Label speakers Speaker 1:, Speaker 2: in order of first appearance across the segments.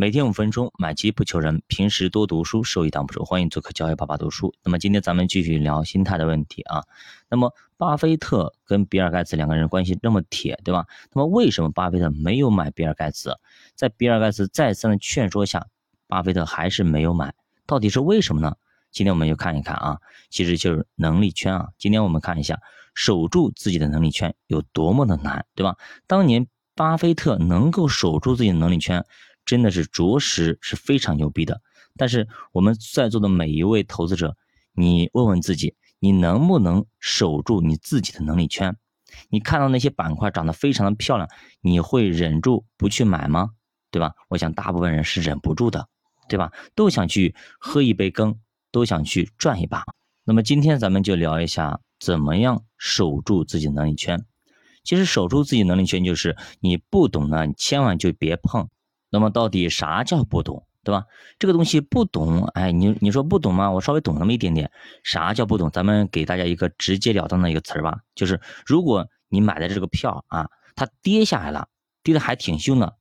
Speaker 1: 每天五分钟，买基不求人。平时多读书，收益挡不住。欢迎做客教育爸爸读书。那么今天咱们继续聊心态的问题啊。那么巴菲特跟比尔盖茨两个人关系这么铁，对吧？那么为什么巴菲特没有买比尔盖茨？在比尔盖茨再三的劝说下，巴菲特还是没有买。到底是为什么呢？今天我们就看一看啊，其实就是能力圈啊。今天我们看一下，守住自己的能力圈有多么的难，对吧？当年巴菲特能够守住自己的能力圈。真的是着实是非常牛逼的，但是我们在座的每一位投资者，你问问自己，你能不能守住你自己的能力圈？你看到那些板块涨得非常的漂亮，你会忍住不去买吗？对吧？我想大部分人是忍不住的，对吧？都想去喝一杯羹，都想去赚一把。那么今天咱们就聊一下，怎么样守住自己能力圈。其实守住自己能力圈，就是你不懂呢，你千万就别碰。那么到底啥叫不懂，对吧？这个东西不懂，哎，你你说不懂吗？我稍微懂那么一点点。啥叫不懂？咱们给大家一个直截了当的一个词儿吧，就是如果你买的这个票啊，它跌下来了，跌的还挺凶的，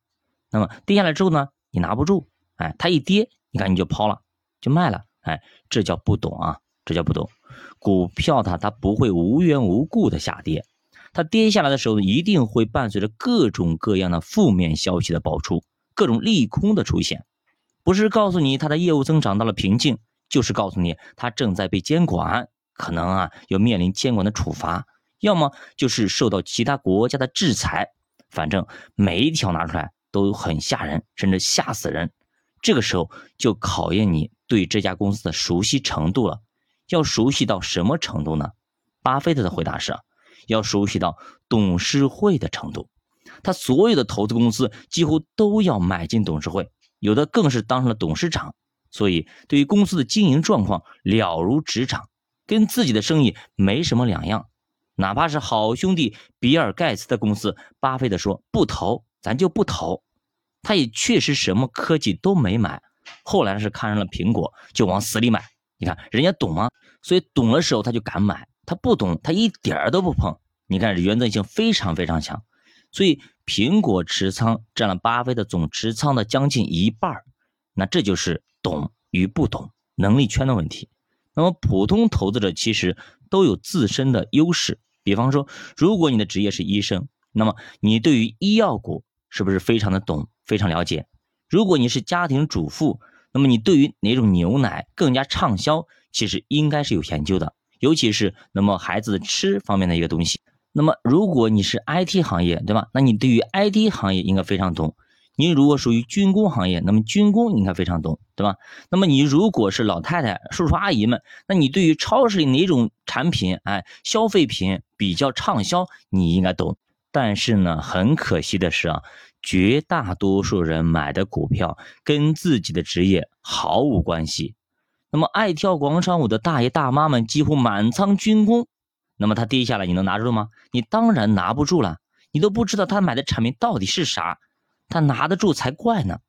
Speaker 1: 那么跌下来之后呢，你拿不住，哎，它一跌，你看你就抛了，就卖了，哎，这叫不懂啊，这叫不懂。股票它它不会无缘无故的下跌，它跌下来的时候一定会伴随着各种各样的负面消息的爆出。各种利空的出现，不是告诉你它的业务增长到了瓶颈，就是告诉你它正在被监管，可能啊要面临监管的处罚，要么就是受到其他国家的制裁。反正每一条拿出来都很吓人，甚至吓死人。这个时候就考验你对这家公司的熟悉程度了。要熟悉到什么程度呢？巴菲特的回答是：要熟悉到董事会的程度。他所有的投资公司几乎都要买进董事会，有的更是当上了董事长。所以，对于公司的经营状况了如指掌，跟自己的生意没什么两样。哪怕是好兄弟比尔盖茨的公司，巴菲特说不投，咱就不投。他也确实什么科技都没买，后来是看上了苹果，就往死里买。你看人家懂吗？所以懂的时候他就敢买，他不懂他一点儿都不碰。你看原则性非常非常强。所以，苹果持仓占了巴菲特总持仓的将近一半那这就是懂与不懂能力圈的问题。那么，普通投资者其实都有自身的优势。比方说，如果你的职业是医生，那么你对于医药股是不是非常的懂、非常了解？如果你是家庭主妇，那么你对于哪种牛奶更加畅销，其实应该是有研究的，尤其是那么孩子吃方面的一个东西。那么，如果你是 IT 行业，对吧？那你对于 IT 行业应该非常懂。你如果属于军工行业，那么军工应该非常懂，对吧？那么你如果是老太太、叔叔阿姨们，那你对于超市里哪种产品，哎，消费品比较畅销，你应该懂。但是呢，很可惜的是啊，绝大多数人买的股票跟自己的职业毫无关系。那么爱跳广场舞的大爷大妈们几乎满仓军工。那么它跌下来，你能拿住吗？你当然拿不住了，你都不知道他买的产品到底是啥，他拿得住才怪呢。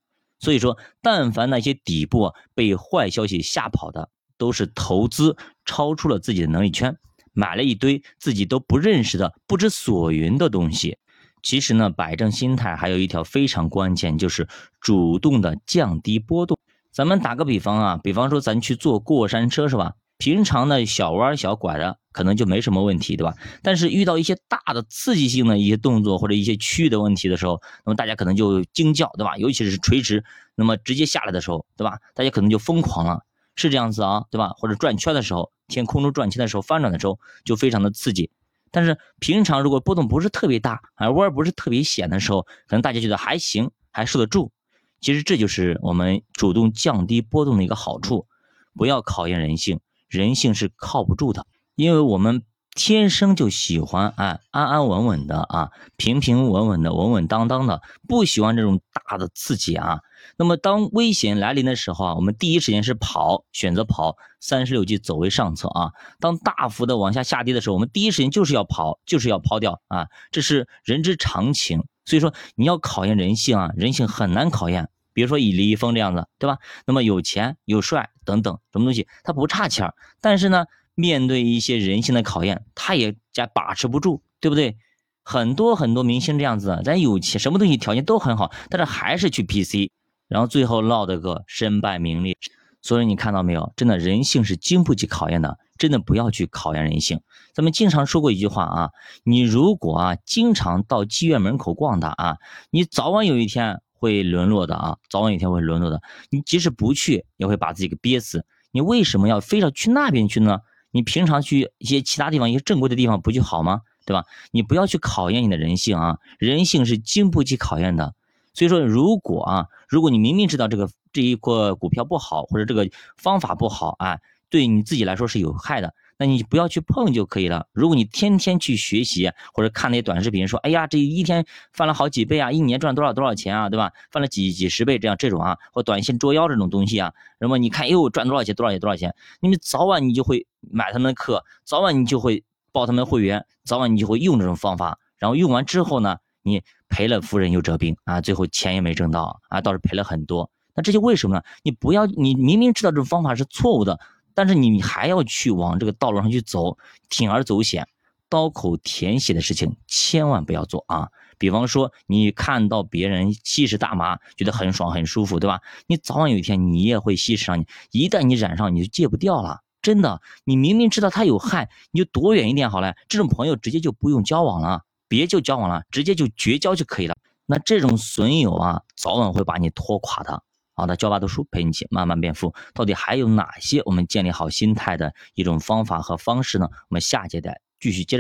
Speaker 1: 所以说，但凡那些底部被坏消息吓跑的，都是投资超出了自己的能力圈，买了一堆自己都不认识的不知所云的东西。其实呢，摆正心态还有一条非常关键，就是主动的降低波动。咱们打个比方啊，比方说咱去坐过山车是吧？平常的小弯小拐的可能就没什么问题，对吧？但是遇到一些大的刺激性的一些动作或者一些区域的问题的时候，那么大家可能就惊叫，对吧？尤其是垂直，那么直接下来的时候，对吧？大家可能就疯狂了，是这样子啊，对吧？或者转圈的时候，天空中转圈的时候，翻转的时候就非常的刺激。但是平常如果波动不是特别大，而弯不是特别险的时候，可能大家觉得还行，还受得住。其实这就是我们主动降低波动的一个好处，不要考验人性。人性是靠不住的，因为我们天生就喜欢啊安安稳稳的啊平平稳稳的稳稳当当的，不喜欢这种大的刺激啊。那么当危险来临的时候啊，我们第一时间是跑，选择跑。三十六计，走为上策啊。当大幅的往下下跌的时候，我们第一时间就是要跑，就是要抛掉啊，这是人之常情。所以说你要考验人性啊，人性很难考验。比如说以李易峰这样子，对吧？那么有钱有帅等等什么东西，他不差钱儿，但是呢，面对一些人性的考验，他也加把持不住，对不对？很多很多明星这样子，咱有钱，什么东西条件都很好，但是还是去 PC。然后最后落得个身败名裂。所以你看到没有？真的人性是经不起考验的，真的不要去考验人性。咱们经常说过一句话啊，你如果啊经常到妓院门口逛的啊，你早晚有一天会沦落的啊，早晚有一天会沦落的。你即使不去，也会把自己给憋死。你为什么要非要去那边去呢？你平常去一些其他地方，一些正规的地方不就好吗？对吧？你不要去考验你的人性啊，人性是经不起考验的。所以说，如果啊，如果你明明知道这个这一个股票不好，或者这个方法不好啊，对你自己来说是有害的，那你不要去碰就可以了。如果你天天去学习或者看那些短视频，说哎呀，这一天翻了好几倍啊，一年赚多少多少钱啊，对吧？翻了几几十倍这样这种啊，或短信捉妖这种东西啊，那么你看又赚多少钱多少钱多少钱，你们早晚你就会买他们的课，早晚你就会报他们的会员，早晚你就会用这种方法，然后用完之后呢？你赔了夫人又折兵啊，最后钱也没挣到啊，倒是赔了很多。那这些为什么呢？你不要，你明明知道这种方法是错误的，但是你还要去往这个道路上去走，铤而走险，刀口舔血的事情千万不要做啊！比方说，你看到别人吸食大麻，觉得很爽很舒服，对吧？你早晚有一天你也会吸食上，你一旦你染上，你就戒不掉了。真的，你明明知道它有害，你就躲远一点好了。这种朋友直接就不用交往了。别就交往了，直接就绝交就可以了。那这种损友啊，早晚会把你拖垮的。好的，教爸读书陪你一起慢慢变富。到底还有哪些我们建立好心态的一种方法和方式呢？我们下节再继续接着。